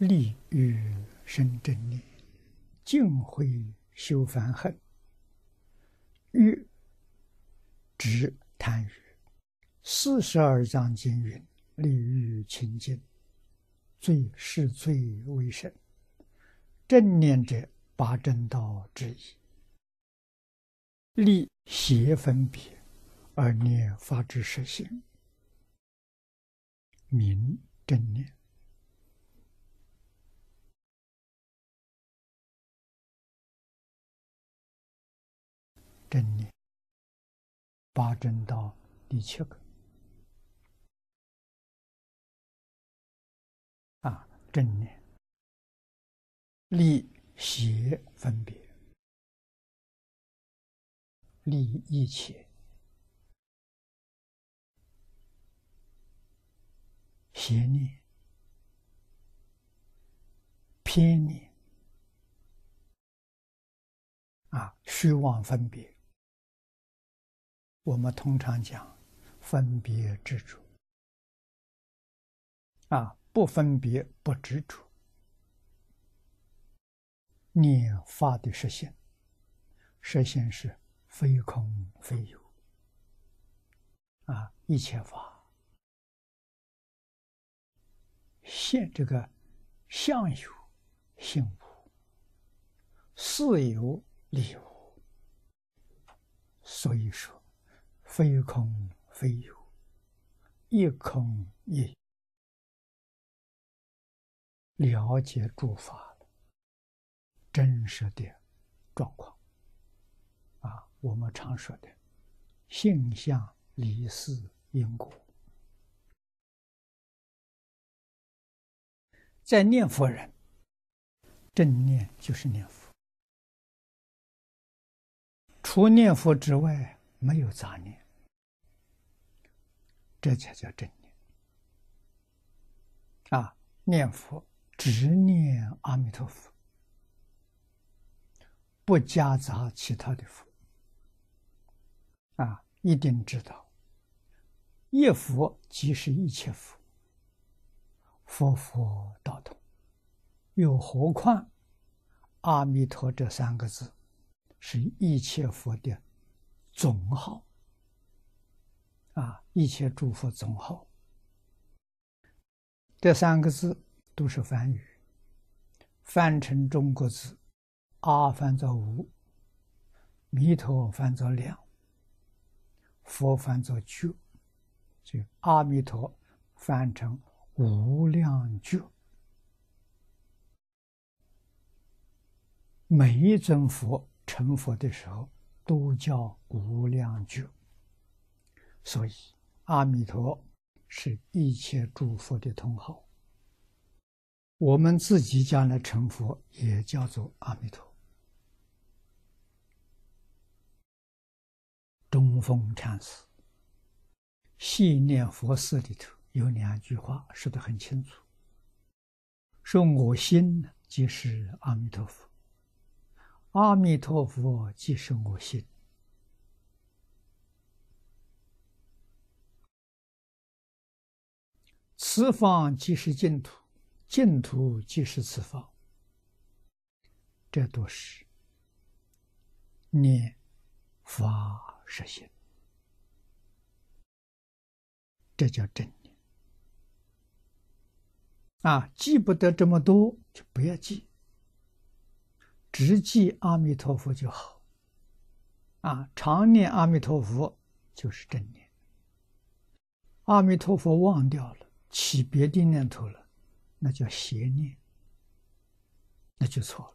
利欲生正念，净慧修烦恨。欲指贪欲。四十二章经云：“利欲清净，最是最为神。”正念者，八正道之一。立邪分别，而念发之实性，名正念。正念，八正道第七个啊，正念，立邪分别，立一切邪念、偏念啊，虚妄分别。我们通常讲分别执着，啊，不分别不执着，念法的实现，实现是非空非有，啊，一切法。现这个相有性无，事有理无，所以说。非空非有，一空一，了解诸法真实的状况啊！我们常说的性相离事因果，在念佛人，正念就是念佛，除念佛之外。没有杂念，这才叫正念。啊，念佛只念阿弥陀佛，不夹杂其他的佛。啊，一定知道，一佛即是一切佛，佛佛道同。又何况阿弥陀这三个字，是一切佛的。总号啊，一切诸佛总号，这三个字都是梵语，翻成中国字，阿翻作无，弥陀翻作量，佛翻作觉，就阿弥陀翻成无量觉，每一尊佛成佛的时候。都叫无量觉，所以阿弥陀是一切诸佛的通号。我们自己将来成佛，也叫做阿弥陀。中峰禅师《细念佛事》里头有两句话说得很清楚：说我心即是阿弥陀佛。阿弥陀佛即是我心，此方即是净土，净土即是此方，这都是念法实现，这叫正念。啊，记不得这么多，就不要记。只记阿弥陀佛就好，啊，常念阿弥陀佛就是正念。阿弥陀佛忘掉了，起别的念头了，那叫邪念，那就错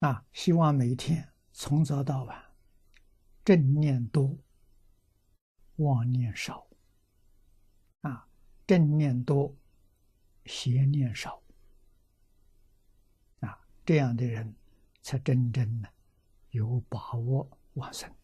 了。啊，希望每天从早到晚，正念多，妄念少。啊，正念多，邪念少。啊这样的人，才真正的有把握往生。